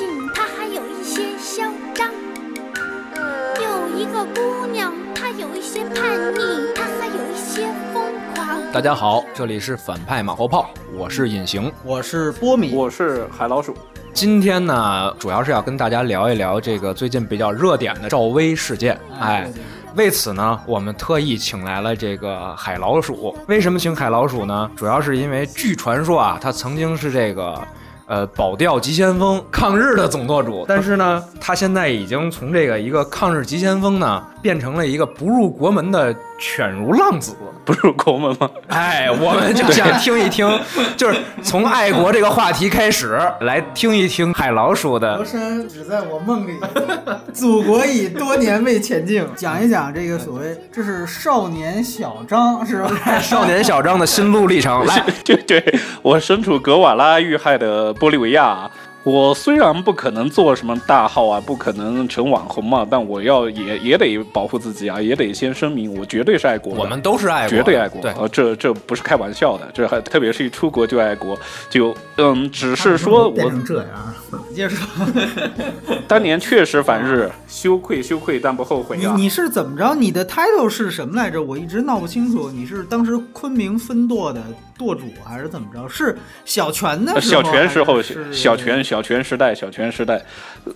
性，她还有一些嚣张。有一个姑娘，她有一些叛逆，她还有一些疯狂。大家好，这里是反派马后炮，我是隐形。我是波米，我是海老鼠。今天呢，主要是要跟大家聊一聊这个最近比较热点的赵薇事件。哎，为此呢，我们特意请来了这个海老鼠。为什么请海老鼠呢？主要是因为据传说啊，他曾经是这个呃保钓急先锋抗日的总舵主，但是呢，他现在已经从这个一个抗日急先锋呢，变成了一个不入国门的犬如浪子。不入国门吗？哎，我们就想 听一听，就是从爱国这个话题开始，来听一听海老鼠的河山只在我梦里，祖国已多年未前进。讲一讲这个所谓，这是少年小张是吧？少年小张的心路历程。来，对对，我身处格瓦拉遇害的玻利维亚。我虽然不可能做什么大号啊，不可能成网红嘛，但我要也也得保护自己啊，也得先声明，我绝对是爱国的。我们都是爱国，绝对爱国。对，呃，这这不是开玩笑的，这还特别是一出国就爱国，就嗯，只是说我变成这样，接着说。当年确实反日，羞愧羞愧，但不后悔啊。你你是怎么着？你的 title 是什么来着？我一直闹不清楚。你是当时昆明分舵的舵主，还是怎么着？是小泉的小泉时候，小泉小泉时代，小泉时代，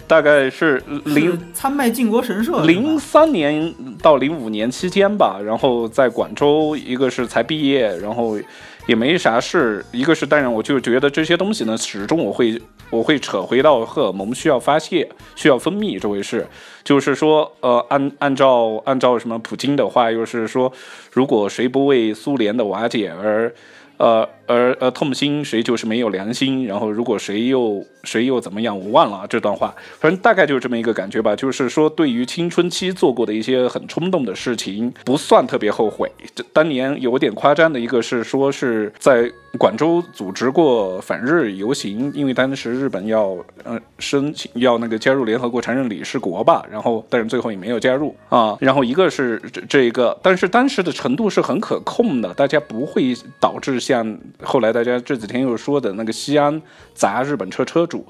大概是零是参拜靖国神社，零三年到零五年期间吧，然后在广州，一个是才毕业，然后也没啥事，一个是当然我就觉得这些东西呢，始终我会我会扯回到荷尔蒙需要发泄、需要分泌这回事，就是说，呃，按按照按照什么普京的话，又是说，如果谁不为苏联的瓦解而呃，而呃痛心，谁就是没有良心。然后，如果谁又谁又怎么样，我忘了这段话，反正大概就是这么一个感觉吧。就是说，对于青春期做过的一些很冲动的事情，不算特别后悔。这当年有点夸张的一个是说是在广州组织过反日游行，因为当时日本要呃申请要那个加入联合国常任理事国吧，然后但是最后也没有加入啊。然后一个是这这一个，但是当时的程度是很可控的，大家不会导致像后来大家这几天又说的那个西安砸日本车车主，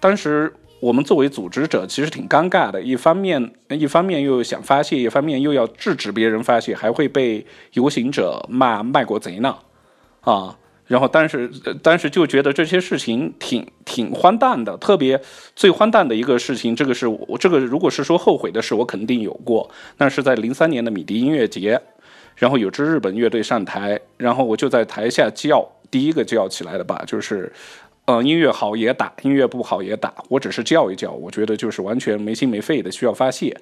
当时。我们作为组织者，其实挺尴尬的。一方面，一方面又想发泄，一方面又要制止别人发泄，还会被游行者骂卖国贼呢，啊。然后，但是，呃当时就觉得这些事情挺挺荒诞的。特别最荒诞的一个事情，这个是我这个如果是说后悔的事，我肯定有过。那是在零三年的米迪音乐节，然后有支日本乐队上台，然后我就在台下叫，第一个叫起来的吧，就是。呃，音乐好也打，音乐不好也打，我只是叫一叫，我觉得就是完全没心没肺的需要发泄，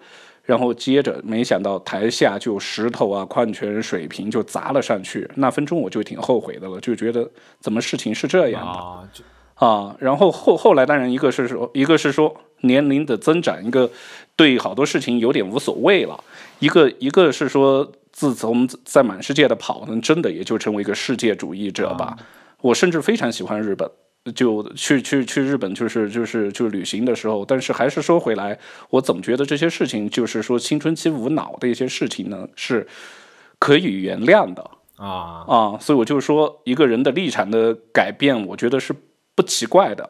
然后接着没想到台下就石头啊、矿泉水瓶就砸了上去，那分钟我就挺后悔的了，就觉得怎么事情是这样的啊，啊，然后后后来当然一个是说，一个是说年龄的增长，一个对好多事情有点无所谓了，一个一个是说自从在满世界的跑呢，真的也就成为一个世界主义者吧。我甚至非常喜欢日本，就去去去日本就是就是就是旅行的时候，但是还是说回来，我总觉得这些事情就是说青春期无脑的一些事情呢是可以原谅的。啊，啊，所以我就说，一个人的立场的改变，我觉得是不奇怪的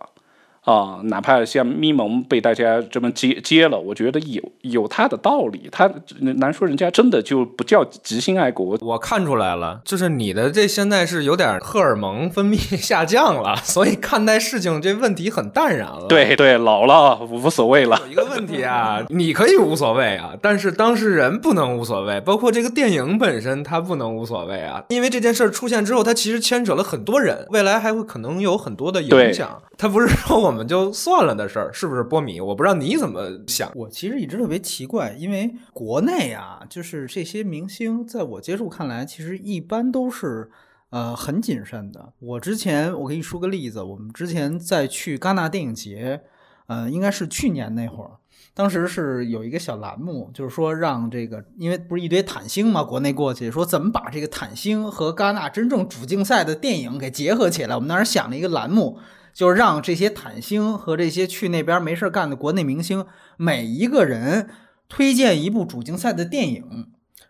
啊。哪怕像咪蒙被大家这么接接了，我觉得有有他的道理。他难说人家真的就不叫极心爱国。我看出来了，就是你的这现在是有点荷尔蒙分泌 下降了，所以看待事情这问题很淡然了。。对对，老了无所谓了。有一个问题啊，你可以无所谓啊，但是当事人不能无所谓，包括这个电影本身他不能无所谓啊，因为这件事儿出现之后，它其实牵扯了很多人，未来还会可能有很多的影响。他不是说我们么就算了的事儿，是不是波米？我不知道你怎么想。我其实一直特别奇怪，因为国内啊，就是这些明星，在我接触看来，其实一般都是呃很谨慎的。我之前我给你说个例子，我们之前在去戛纳电影节，呃，应该是去年那会儿，当时是有一个小栏目，就是说让这个，因为不是一堆坦星嘛，国内过去说怎么把这个坦星和戛纳真正主竞赛的电影给结合起来。我们当时想了一个栏目，就是让这些坦星和这些去那边没事儿干的国内明星，每一个人推荐一部主竞赛的电影。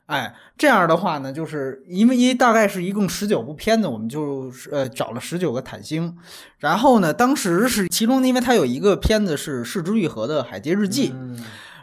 哎，这样的话呢，就是因为一大概是一共十九部片子，我们就呃找了十九个坦星，然后呢，当时是其中因为它有一个片子是市之愈合的《海街日记》，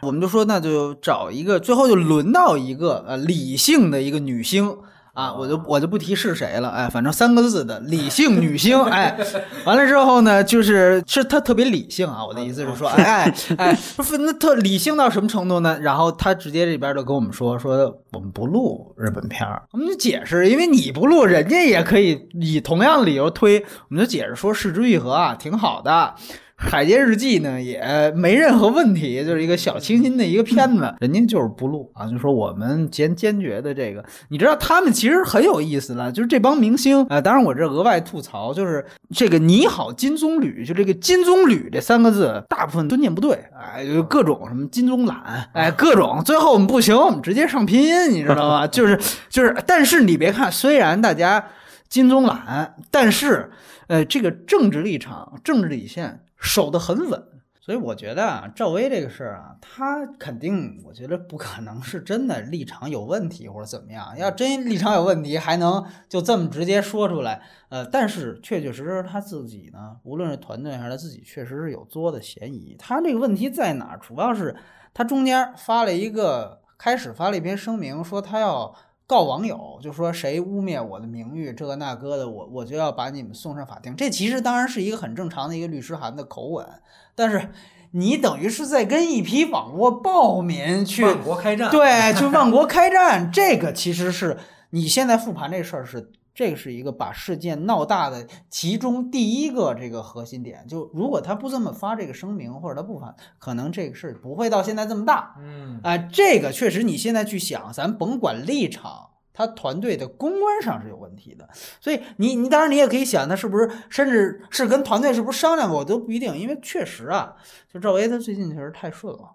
我们就说那就找一个，最后就轮到一个呃理性的一个女星。啊，我就我就不提是谁了，哎，反正三个字的理性女星，哎，完了之后呢，就是是她特别理性啊，我的意思是说，哎哎，那特理性到什么程度呢？然后她直接这边就跟我们说，说我们不录日本片儿，我们就解释，因为你不录，人家也可以以同样的理由推，我们就解释说，市之愈合啊，挺好的。海街日记呢也没任何问题，就是一个小清新的一个片子，人家就是不录啊，就说我们坚坚决的这个，你知道他们其实很有意思了，就是这帮明星啊，当然我这额外吐槽，就是这个你好金棕榈，就这个金棕榈这三个字，大部分都念不对，哎，就各种什么金棕懒，哎，各种，最后我们不行，我们直接上拼音，你知道吗？就是就是，但是你别看，虽然大家金棕懒，但是呃，这个政治立场、政治底线。守得很稳，所以我觉得啊，赵薇这个事儿啊，他肯定，我觉得不可能是真的立场有问题或者怎么样。要真立场有问题，还能就这么直接说出来？呃，但是确确实实他自己呢，无论是团队还是他自己，确实是有作的嫌疑。他这个问题在哪儿？主要是他中间发了一个，开始发了一篇声明，说他要。告网友就说谁污蔑我的名誉，这个那个的，我我就要把你们送上法庭。这其实当然是一个很正常的一个律师函的口吻，但是你等于是在跟一批网络暴民去万国开战，对，去万国开战。这个其实是你现在复盘这事儿是。这个是一个把事件闹大的其中第一个这个核心点，就如果他不这么发这个声明，或者他不发，可能这个事不会到现在这么大。嗯，啊，这个确实你现在去想，咱甭管立场，他团队的公关上是有问题的，所以你你当然你也可以想，他是不是甚至是跟团队是不是商量过都不一定，因为确实啊，就赵薇她最近确实太顺了。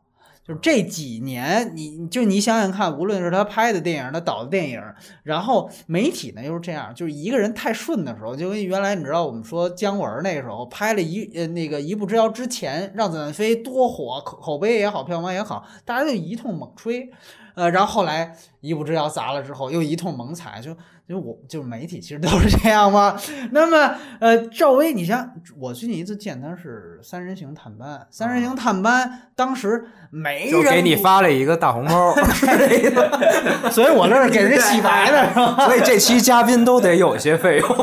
就这几年，你就你想想看，无论是他拍的电影，他导的电影，然后媒体呢又是这样，就是一个人太顺的时候，就跟原来你知道我们说姜文那个时候拍了一呃那个一步之遥之前，让子弹飞多火，口口碑也好，票房也好，大家就一通猛吹，呃，然后后来一步之遥砸了之后，又一通猛踩，就。因为我就是媒体，其实都是这样嘛。那么，呃，赵薇，你像我最近一次见她是《三人行探班》，《三人行探班》当时没人给你发了一个大红包，所以我这是给人洗白的是吧？所以这期嘉宾都得有些费用。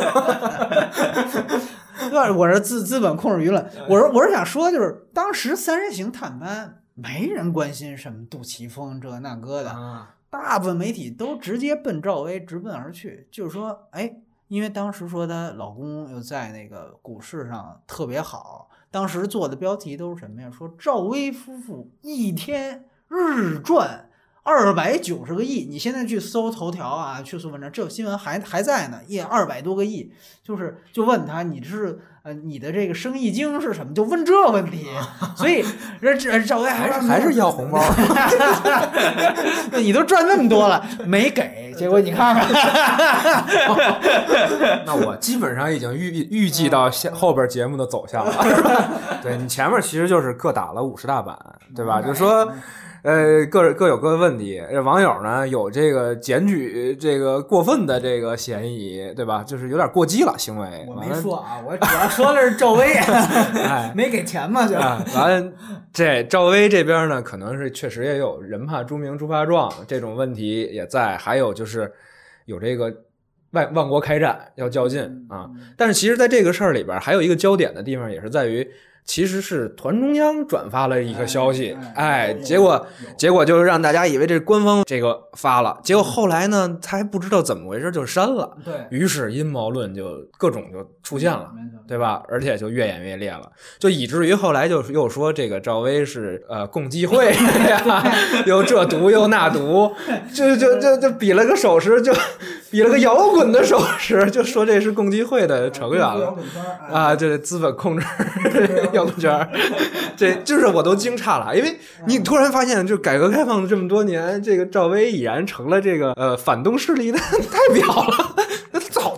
对，我是资资本控制舆论。我说我是想说，就是当时《三人行探班》没人关心什么杜琪峰这那个的。大部分媒体都直接奔赵薇直奔而去，就是说，哎，因为当时说她老公又在那个股市上特别好，当时做的标题都是什么呀？说赵薇夫妇一天日赚二百九十个亿。你现在去搜头条啊，去搜文章，这新闻还还在呢，一二百多个亿，就是就问他你是。呃，你的这个生意经是什么？就问这问题，所以这这赵薇还是还是要红包，你都赚那么多了，没给，结果你看看，那我基本上已经预预计到下后边节目的走向了。对你前面其实就是各打了五十大板，对吧？就说。呃，各各有各的问题。网友呢有这个检举这个过分的这个嫌疑，对吧？就是有点过激了行为。我没说啊，我主要说的是赵薇，没给钱嘛就。完，这赵薇这边呢，可能是确实也有人怕猪名猪怕壮这种问题也在，还有就是有这个万万国开战要较劲啊。但是其实在这个事儿里边，还有一个焦点的地方，也是在于。其实是团中央转发了一个消息，哎，结果结果就是让大家以为这是官方这个发了，结果后来呢，他还不知道怎么回事就删了，对于是阴谋论就各种就出现了，对吧？而且就越演越烈了，就以至于后来就又说这个赵薇是呃共济会 呀，又这毒又那毒，就就就就比了个手势，就比了个摇滚的手势，就说这是共济会的成员了啊，这资本控制。摇滚圈，这就是我都惊诧了，因为你突然发现，就改革开放的这么多年，这个赵薇已然成了这个呃反动势力的 代表了。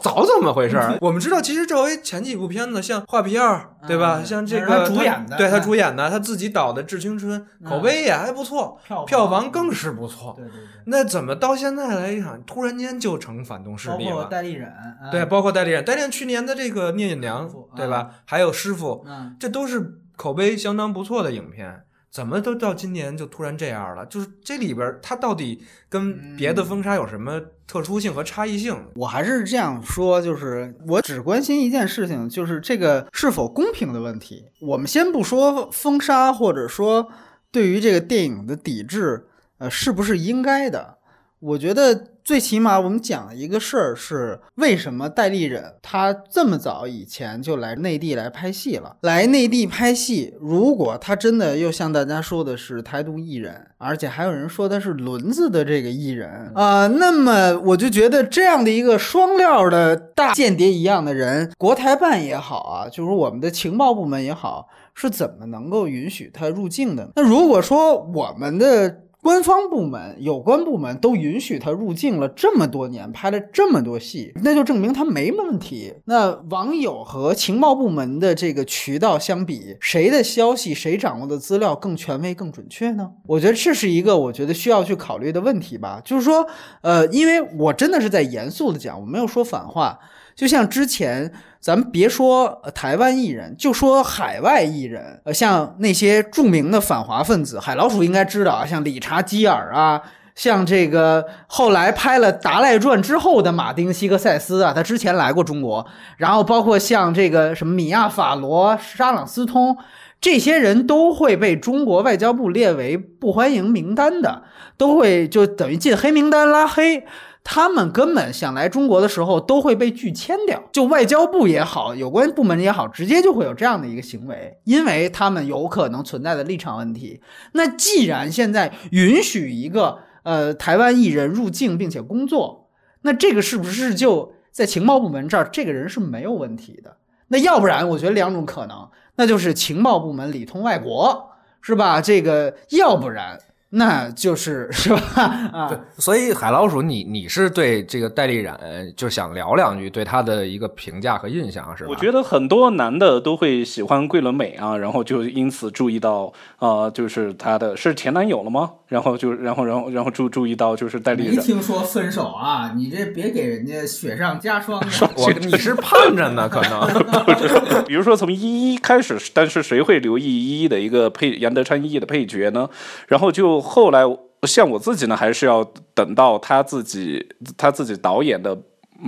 那早怎么回事儿？我们知道，其实赵薇前几部片子，像《画皮二》，对吧？嗯像这个主演的对她嗯主演的，她自己导的《致青春》，口嗯碑也还不错，票票房更是不错。对对对，那怎么到现在来讲，突然间就成反动势包括力了？戴立忍，嗯对，包括代理人，代理人去年的这个聂隐娘，对吧？还有师傅，嗯，这都是口碑相当不错的影片。怎么都到今年就突然这样了？就是这里边它到底跟别的封杀有什么特殊性和差异性？我还是这样说，就是我只关心一件事情，就是这个是否公平的问题。我们先不说封杀，或者说对于这个电影的抵制，呃，是不是应该的？我觉得最起码我们讲一个事儿是，为什么戴立忍他这么早以前就来内地来拍戏了？来内地拍戏，如果他真的又像大家说的是台独艺人，而且还有人说他是轮子的这个艺人啊、那么我就觉得这样的一个双料的大间谍一样的人，国台办也好啊，就是我们的情报部门也好，是怎么能够允许他入境的？那如果说我们的官方部门、有关部门都允许他入境了这么多年，拍了这么多戏，那就证明他没问题。那网友和情报部门的这个渠道相比，谁的消息、谁掌握的资料更权威、更准确呢？我觉得这是一个我觉得需要去考虑的问题吧。就是说，呃，因为我真的是在严肃的讲，我没有说反话。就像之前，咱们别说台湾艺人，就说海外艺人，呃，像那些著名的反华分子，海老鼠应该知道啊，像理查基尔啊，像这个后来拍了《达赖传》之后的马丁·西格塞斯啊，他之前来过中国，然后包括像这个什么米亚·法罗、沙朗斯通。这些人都会被中国外交部列为不欢迎名单的，都会就等于进黑名单拉黑。他们根本想来中国的时候都会被拒签掉，就外交部也好，有关部门也好，直接就会有这样的一个行为，因为他们有可能存在的立场问题。那既然现在允许一个呃台湾艺人入境并且工作，那这个是不是就在情报部门这儿，这个人是没有问题的？那要不然，我觉得两种可能，那就是情报部门里通外国，是吧？这个要不然。那就是是吧？啊，对，所以海老鼠你，你是对这个戴立冉就想聊两句对他的一个评价和印象是吧？我觉得很多男的都会喜欢桂纶镁啊，然后就因此注意到，呃，就是她的是前男友了吗？然后就然后然后然后注注意到就是戴立冉，没听说分手啊！你这别给人家雪上加霜的。我你是盼着呢，可能 比如说从一一开始，但是谁会留意一一的一个配杨德昌一一的配角呢？然后就后来像我自己呢，还是要等到他自己他自己导演的《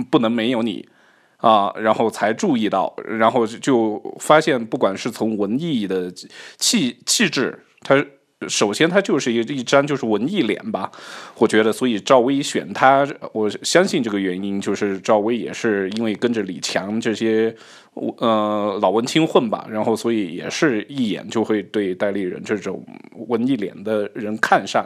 不能没有你》啊，然后才注意到，然后就发现，不管是从文艺的气气质，他。首先，他就是一一张就是文艺脸吧，我觉得，所以赵薇选他，我相信这个原因就是赵薇也是因为跟着李强这些呃老文青混吧，然后所以也是一眼就会对戴立仁这种文艺脸的人看上。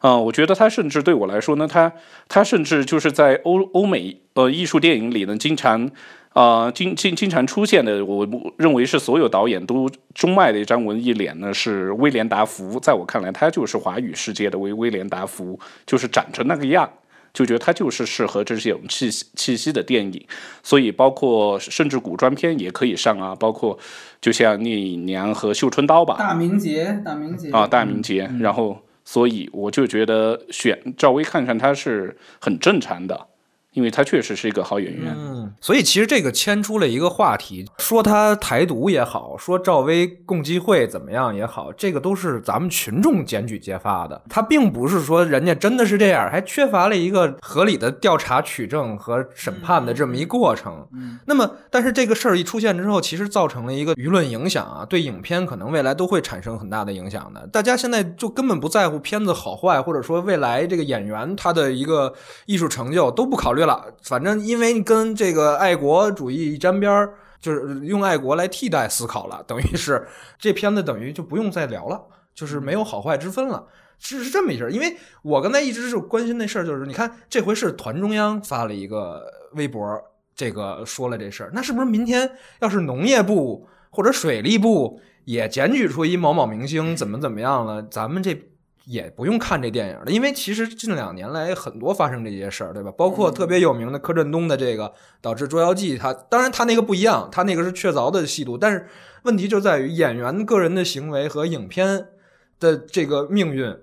啊、我觉得他甚至对我来说呢，他他甚至就是在欧欧美呃艺术电影里呢，经常啊、经经经常出现的，我认为是所有导演都钟爱的一张文艺脸呢，是威廉达福。在我看来，他就是华语世界的威威廉达福，就是长成那个样。就觉得他就是适合这种气息气息的电影，所以包括甚至古装片也可以上啊，包括就像聂隐娘和绣春刀吧，大明节，大明节啊，大明节，然后所以我就觉得选赵薇看看，她是很正常的，因为他确实是一个好演员。嗯，所以其实这个牵出了一个话题，说他台独也好，说赵薇共济会怎么样也好，这个都是咱们群众检举揭发的，他并不是说人家真的是这样，还缺乏了一个合理的调查取证和审判的这么一过程。嗯那么，但是这个事儿一出现之后，其实造成了一个舆论影响啊，对影片可能未来都会产生很大的影响的。大家现在就根本不在乎片子好坏，或者说未来这个演员他的一个艺术成就都不考虑了，反正因为跟这个爱国主义一沾边儿，就是用爱国来替代思考了，等于是这片子等于就不用再聊了，就是没有好坏之分了。是是这么一事儿，因为我刚才一直是关心那事儿，就是你看这回是团中央发了一个微博，这个说了这事儿，那是不是明天要是农业部或者水利部也检举出一某某明星怎么怎么样了，咱们这也不用看这电影了，因为其实近两年来很多发生这些事儿，对吧？包括特别有名的柯震东的这个导致《捉妖记》，他当然他那个不一样，他那个是确凿的吸毒，但是问题就在于演员个人的行为和影片的这个命运。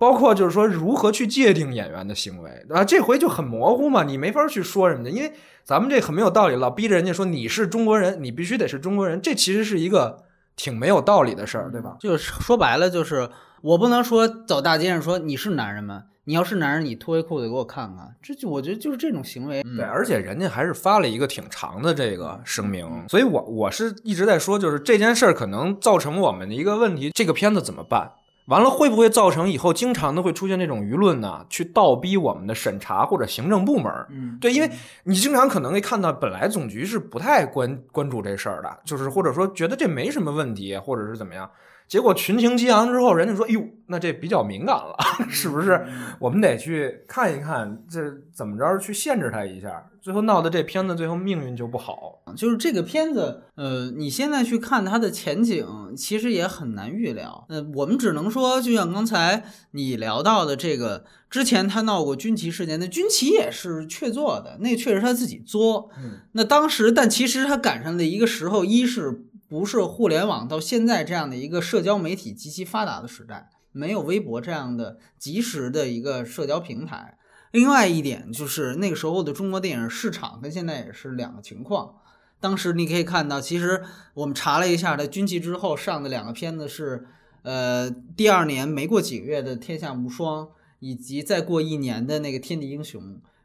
包括就是说如何去界定演员的行为啊，这回就很模糊嘛，你没法去说人家，因为咱们这很没有道理，老逼着人家说你是中国人，你必须得是中国人，这其实是一个挺没有道理的事儿，对吧？就是说白了，就是我不能说走大街上说你是男人吗？你要是男人，你脱下裤子给我看看，这就我觉得就是这种行为。对，而且人家还是发了一个挺长的这个声明，所以我我是一直在说，就是这件事儿可能造成我们的一个问题，这个片子怎么办？完了，会不会造成以后经常的会出现这种舆论呢？去倒逼我们的审查或者行政部门？嗯，对，因为你经常可能会看到，本来总局是不太关关注这事儿的，就是或者说觉得这没什么问题，或者是怎么样。结果群情激昂之后，人家说：“哟，那这比较敏感了，是不是？我们得去看一看，这怎么着去限制他一下。”最后闹的这片子最后命运就不好。就是这个片子，呃，你现在去看它的前景，其实也很难预料。呃，我们只能说，就像刚才你聊到的这个，之前他闹过军旗事件，那军旗也是确做的，那确实他自己作。嗯，那当时，但其实他赶上的一个时候，一是。不是互联网到现在这样的一个社交媒体极其发达的时代，没有微博这样的及时的一个社交平台。另外一点就是那个时候的中国电影市场跟现在也是两个情况。当时你可以看到，其实我们查了一下，在军旗之后上的两个片子是，呃，第二年没过几个月的《天下无双》，以及再过一年的那个《天地英雄》。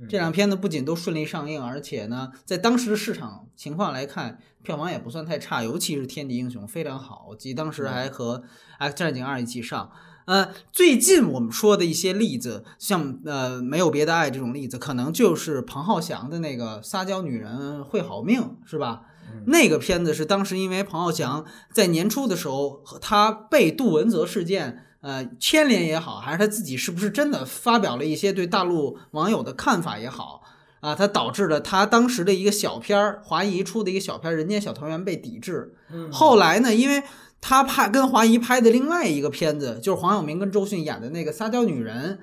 这两片子不仅都顺利上映，而且呢，在当时的市场情况来看，票房也不算太差，尤其是《天地英雄》非常好，及当时还和《X 战警二》一起上。呃，最近我们说的一些例子，像呃没有别的爱这种例子，可能就是彭浩翔的那个《撒娇女人会好命》，是吧？那个片子是当时因为彭浩翔在年初的时候，他被杜文泽事件。呃，牵连也好，还是他自己是不是真的发表了一些对大陆网友的看法也好，啊，他导致了他当时的一个小片儿，华谊出的一个小片儿《人间小团圆》被抵制。后来呢，因为他拍跟华谊拍的另外一个片子，就是黄晓明跟周迅演的那个《撒娇女人》，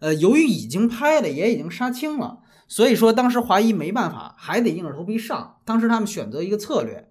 呃，由于已经拍了，也已经杀青了，所以说当时华谊没办法，还得硬着头皮上。当时他们选择一个策略。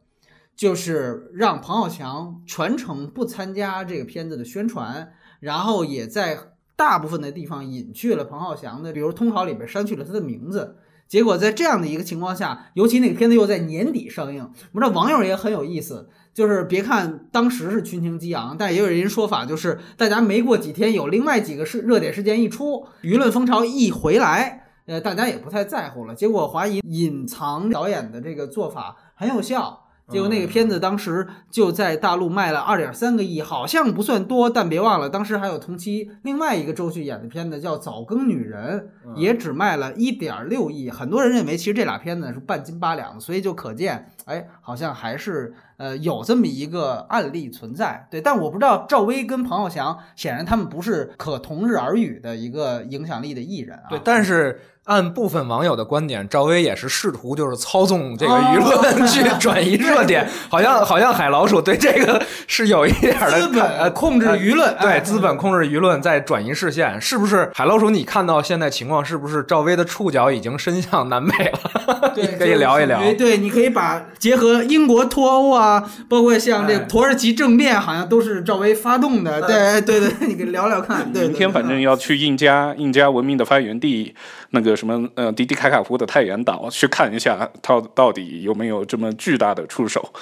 就是让彭浩翔全程不参加这个片子的宣传，然后也在大部分的地方隐去了彭浩翔的，比如通稿里边删去了他的名字。结果在这样的一个情况下，尤其那个片子又在年底上映，我们这网友也很有意思。就是别看当时是群情激昂，但也有人说法，就是大家没过几天，有另外几个事热点事件一出，舆论风潮一回来，呃，大家也不太在乎了。结果怀疑隐藏导演的这个做法很有效。结果那个片子当时就在大陆卖了二点三个亿，好像不算多，但别忘了当时还有同期另外一个周迅演的片子叫《早更女人》，也只卖了一点六亿。很多人认为其实这俩片子是半斤八两的，所以就可见，哎，好像还是呃有这么一个案例存在。对，但我不知道赵薇跟彭浩翔，显然他们不是可同日而语的一个影响力的艺人啊。对，但是。按部分网友的观点，赵薇也是试图就是操纵这个舆论去 转移热点，好像好像海老鼠对这个是有一点的资本控制舆论，对资本控制舆论在转移视线，是不是？海老鼠，你看到现在情况是不是赵薇的触角已经伸向南北了？对，可以聊一聊。对，你可以把结合英国脱欧啊，包括像这土耳其政变，好像都是赵薇发动的。对对对，你可以聊聊看。对，明天反正要去印加，印加文明的发源地。那个什么，呃，迪迪卡卡夫的太原岛去看一下，它到底有没有这么巨大的触手？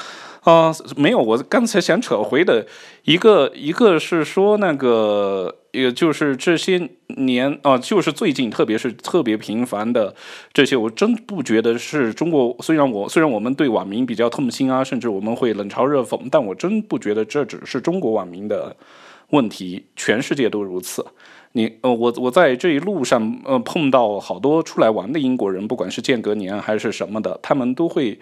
啊，没有。我刚才想扯回的一个，一个是说那个，也就是这些年啊，就是最近，特别是特别频繁的这些，我真不觉得是中国。虽然我虽然我们对网民比较痛心啊，甚至我们会冷嘲热讽，但我真不觉得这只是中国网民的问题，全世界都如此。你呃，我我在这一路上呃碰到好多出来玩的英国人，不管是间隔年还是什么的，他们都会，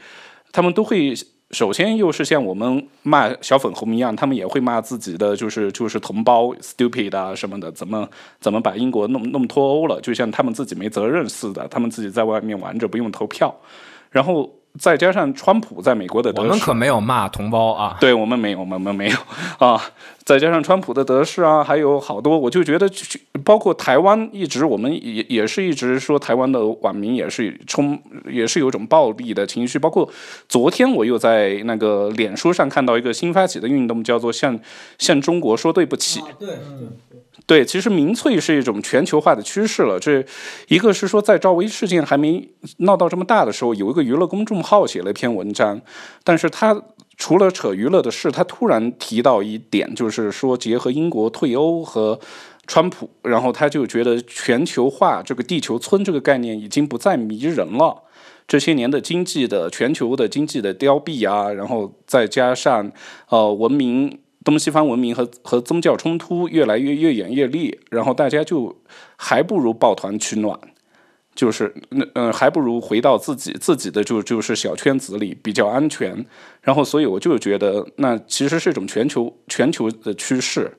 他们都会首先又是像我们骂小粉红一样，他们也会骂自己的就是就是同胞 stupid 啊什么的，怎么怎么把英国弄弄脱欧了，就像他们自己没责任似的，他们自己在外面玩着不用投票，然后再加上川普在美国的得势，我们可没有骂同胞啊。对我们没有，我们没有啊。再加上川普的得势啊，还有好多，我就觉得，包括台湾，一直我们也也是一直说台湾的网民也是充，也是有一种暴力的情绪。包括昨天我又在那个脸书上看到一个新发起的运动，叫做向向中国说对不起。对，对，对其实民粹是一种全球化的趋势了。这一个是说，在赵薇事件还没闹到这么大的时候，有一个娱乐公众号写了一篇文章，但是他。除了扯娱乐的事，他突然提到一点，就是说结合英国退欧和川普，然后他就觉得全球化这个地球村这个概念已经不再迷人了。这些年的经济的全球的经济的凋敝啊，然后再加上呃文明东西方文明和和宗教冲突越来越越演越烈，然后大家就还不如抱团取暖。就是那嗯，还不如回到自己自己的就就是小圈子里比较安全。然后，所以我就觉得，那其实是一种全球全球的趋势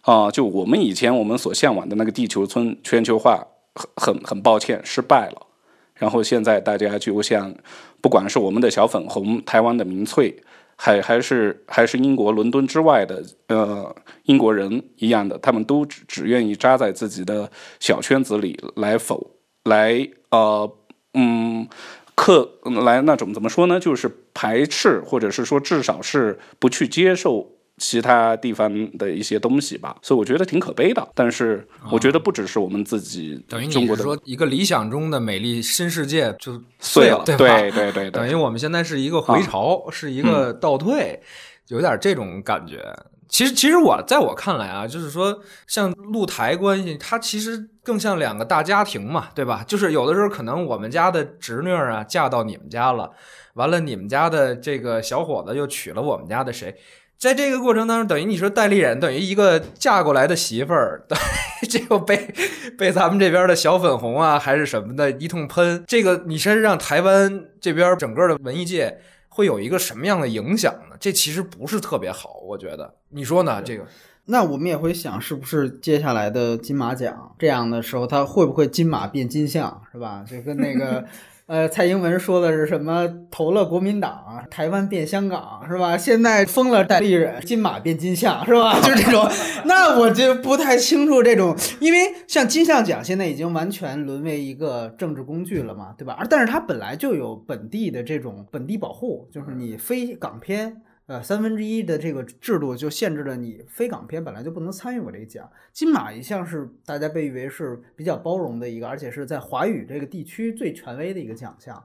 啊。就我们以前我们所向往的那个地球村全球化，很很很抱歉失败了。然后现在大家就像，不管是我们的小粉红、台湾的民粹，还还是还是英国伦敦之外的呃英国人一样的，他们都只只愿意扎在自己的小圈子里来否。来，呃，嗯，克来那种怎么说呢？就是排斥，或者是说至少是不去接受其他地方的一些东西吧。所以我觉得挺可悲的。但是我觉得不只是我们自己，等于中国的说一个理想中的美丽新世界就碎了，对对对对，等于我们现在是一个回潮，是一个倒退，有点这种感觉。其实，其实我在我看来啊，就是说，像露台关系，它其实更像两个大家庭嘛，对吧？就是有的时候可能我们家的侄女啊嫁到你们家了，完了你们家的这个小伙子又娶了我们家的谁，在这个过程当中，等于你说代理人等于一个嫁过来的媳妇儿，这个被被咱们这边的小粉红啊还是什么的一通喷，这个你是让台湾这边整个的文艺界。会有一个什么样的影响呢？这其实不是特别好，我觉得，你说呢？这个，那我们也会想，是不是接下来的金马奖这样的时候，他会不会金马变金像，是吧？就跟那个。呃，蔡英文说的是什么？投了国民党，台湾变香港，是吧？现在封了戴立忍，金马变金像，是吧？就是这种。那我就不太清楚这种，因为像金像奖现在已经完全沦为一个政治工具了嘛，对吧？而但是它本来就有本地的这种本地保护，就是你非港片。呃，三分之一的这个制度就限制了你非港片本来就不能参与我这个奖。金马一向是大家被誉为是比较包容的一个，而且是在华语这个地区最权威的一个奖项。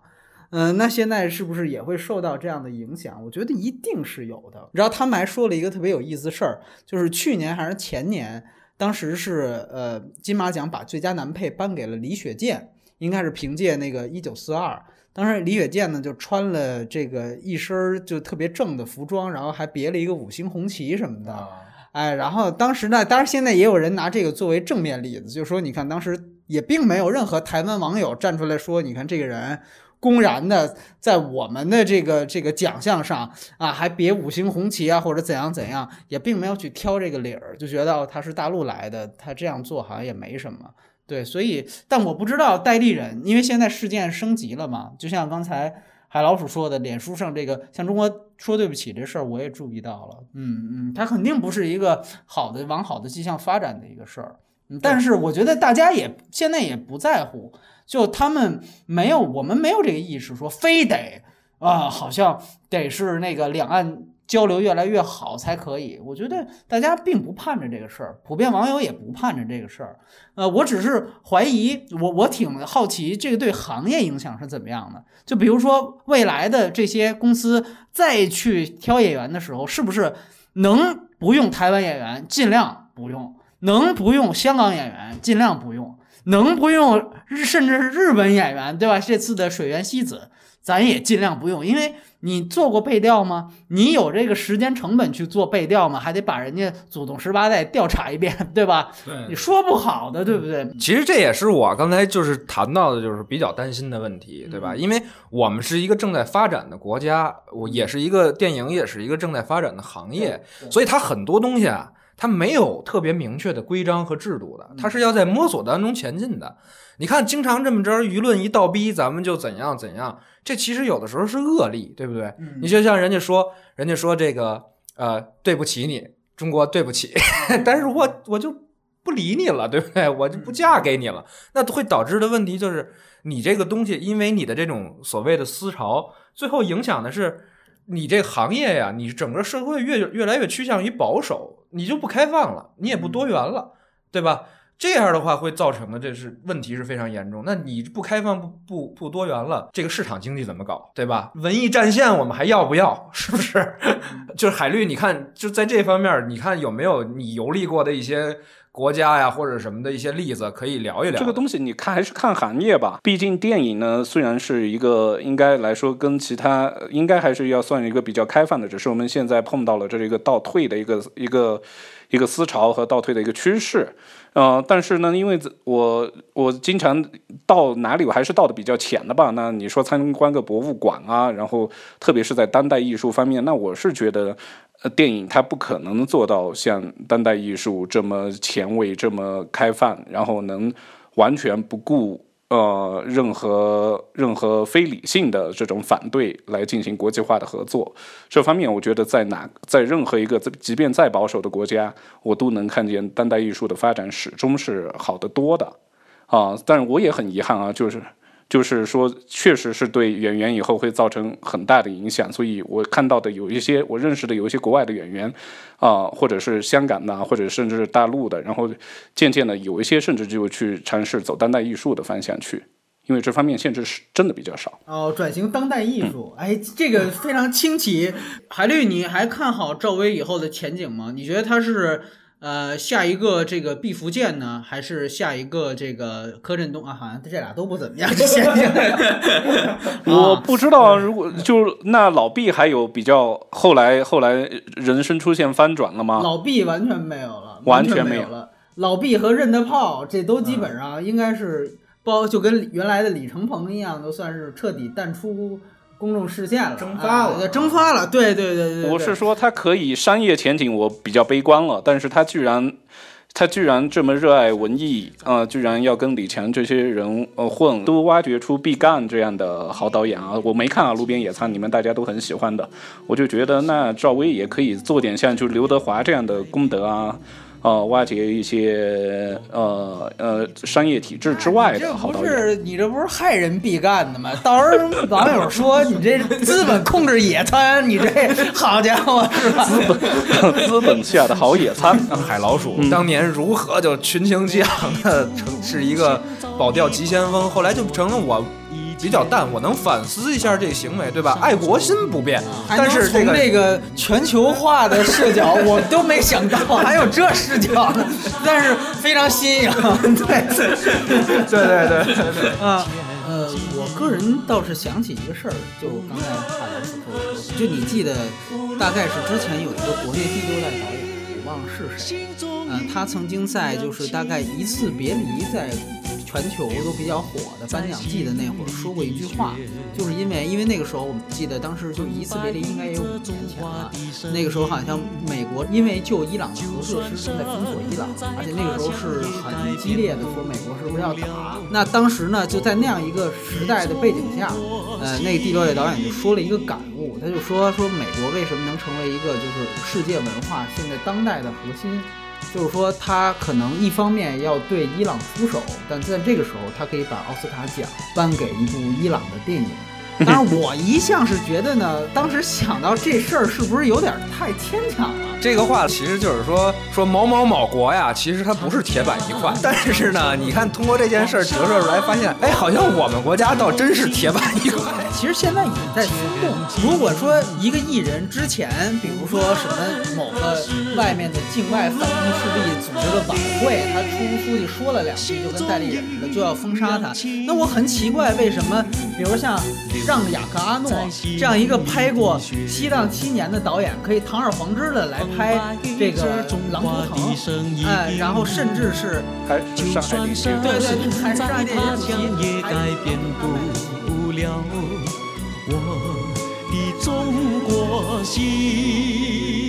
嗯，那现在是不是也会受到这样的影响？我觉得一定是有的。然后他们还说了一个特别有意思的事儿，就是去年还是前年，当时是呃金马奖把最佳男配颁给了李雪健，应该是凭借那个一九四二。当时李雪健呢就穿了这个一身就特别正的服装，然后还别了一个五星红旗什么的，哎，然后当时呢，当然现在也有人拿这个作为正面例子，就说你看当时也并没有任何台湾网友站出来说，你看这个人公然的在我们的这个这个奖项上啊还别五星红旗啊或者怎样怎样，也并没有去挑这个理儿，就觉得他是大陆来的，他这样做好像也没什么。对，所以，但我不知道代理人，因为现在事件升级了嘛，就像刚才海老鼠说的，脸书上这个像中国说对不起这事儿，我也注意到了。嗯嗯，它肯定不是一个好的往好的迹象发展的一个事儿。但是我觉得大家也现在也不在乎，就他们没有，我们没有这个意识，说非得啊，好像得是那个两岸。交流越来越好才可以，我觉得大家并不盼着这个事儿，普遍网友也不盼着这个事儿。呃，我只是怀疑，我我挺好奇这个对行业影响是怎么样的。就比如说未来的这些公司再去挑演员的时候，是不是能不用台湾演员尽量不用，能不用香港演员尽量不用，能不用日甚至是日本演员，对吧？这次的水原希子。咱也尽量不用，因为你做过背调吗？你有这个时间成本去做背调吗？还得把人家祖宗十八代调查一遍，对吧？对，你说不好的，对不对？其实这也是我刚才就是谈到的，就是比较担心的问题，对吧？因为我们是一个正在发展的国家，我也是一个电影，也是一个正在发展的行业，所以它很多东西啊，它没有特别明确的规章和制度的，它是要在摸索当中前进的。你看，经常这么着，舆论一倒逼，咱们就怎样怎样。这其实有的时候是恶例，对不对？嗯你就像人家说，人家说这个呃，对不起你，中国对不起，但是我我就不理你了，对不对？我就不嫁给你了，那会导致的问题就是，你这个东西，因为你的这种所谓的思潮，最后影响的是你这行业呀，你整个社会越越来越趋向于保守，你就不开放了，你也不多元了，对吧？这样的话会造成的这是问题是非常严重。那你不开放不不不多元了，这个市场经济怎么搞，对吧？文艺战线我们还要不要？是不是？就是海绿，你看就在这方面，你看有没有你游历过的一些国家呀，或者什么的一些例子可以聊一聊？这个东西你看还是看行业吧，毕竟电影呢虽然是一个应该来说跟其他呃应该还是要算一个比较开放的，只是我们现在碰到了这是一个倒退的一个一个一个思潮和倒退的一个趋势。呃，但是呢，因为我我经常到哪里我还是到的比较浅的吧。那你说参观个博物馆啊，然后特别是在当代艺术方面，那我是觉得。呃，电影它不可能做到像当代艺术这么前卫、这么开放，然后能完全不顾呃任何任何非理性的这种反对来进行国际化的合作。这方面，我觉得在哪在任何一个即便再保守的国家，我都能看见当代艺术的发展始终是好得多的啊。但是我也很遗憾啊，就是。就是说，确实是对演员以后会造成很大的影响，所以我看到的有一些，我认识的有一些国外的演员，啊、或者是香港的，或者甚至是大陆的，然后渐渐的有一些甚至就去尝试走当代艺术的方向去，因为这方面限制是真的比较少。哦，转型当代艺术，哎，这个非常清奇。海绿，你还看好赵薇以后的前景吗？你觉得她是呃下一个这个毕福剑呢，还是下一个这个柯震东啊？好像这俩都不怎么样。我啊不知道，如果就那老毕还有比较后来后来人生出现翻转了吗？老毕完全没有了，完全没有了。老毕和任德炮这都基本上应该是包，就跟原来的李承鹏一样，都算是彻底淡出公众视线了，蒸发了啊蒸发了。对对对对对，我是说，他可以商业前景，我比较悲观了。但是他居然，他居然这么热爱文艺啊、居然要跟李强这些人呃混，都挖掘出毕赣这样的好导演啊！我没看啊，《路边野餐》，你们大家都很喜欢的，我就觉得那赵薇也可以做点像就刘德华这样的功德啊。呃，挖掘一些呃呃商业体制之外这不的好导演。是你这不是害人必干的吗？到时候网友说你这资本控制野餐，你这好家伙是吧？资本下的好野餐，海老鼠当年如何就群情激昂的成是一个保钓急先锋，后来就成了我比较淡，我能反思一下这个行为，对吧？爱国心不变，但是从这个全球化的视角，我都没想到 还有这视角呢，但是非常新颖。对，对对对对对，啊，呃，我个人倒是想起一个事儿，就刚才海老师说的，就你记得，大概是之前有一个国内第六代导演，我忘了是谁，嗯、他曾经在就是大概一次别离在全球都比较火的颁奖季的那会儿说过一句话，就是因为因为那个时候我们记得当时就一次别离应该也有五年前了，那个时候好像美国因为就伊朗的核设施正在封锁伊朗，而且那个时候是很激烈的说美国是不是要打。那当时呢就在那样一个时代的背景下，呃，那个第六位导演就说了一个感悟，他就说说美国为什么能成为一个就是世界文化现在当代的核心。就是说，他可能一方面要对伊朗出手，但在这个时候，他可以把奥斯卡奖颁给一部伊朗的电影。当然，我一向是觉得呢，当时想到这事儿是不是有点太牵强了？这个话其实就是说说某某某国呀，其实它不是铁板一块，但是呢，你看通过这件事儿折射出来，发现哎，好像我们国家倒真是铁板一块。其实现在也在松动。如果说一个艺人之前，比如说什么某个外面的境外反动势力组织的晚会，他出书记说了两句，就跟代理人似的，就要封杀他。那我很奇怪，为什么比如像让·雅克阿诺这样一个拍过《西藏七年》的导演，可以堂而皇之的来拍这个《狼图腾》，哎，然后甚至是还是上海电影对对对，还是改变不了我的中国心。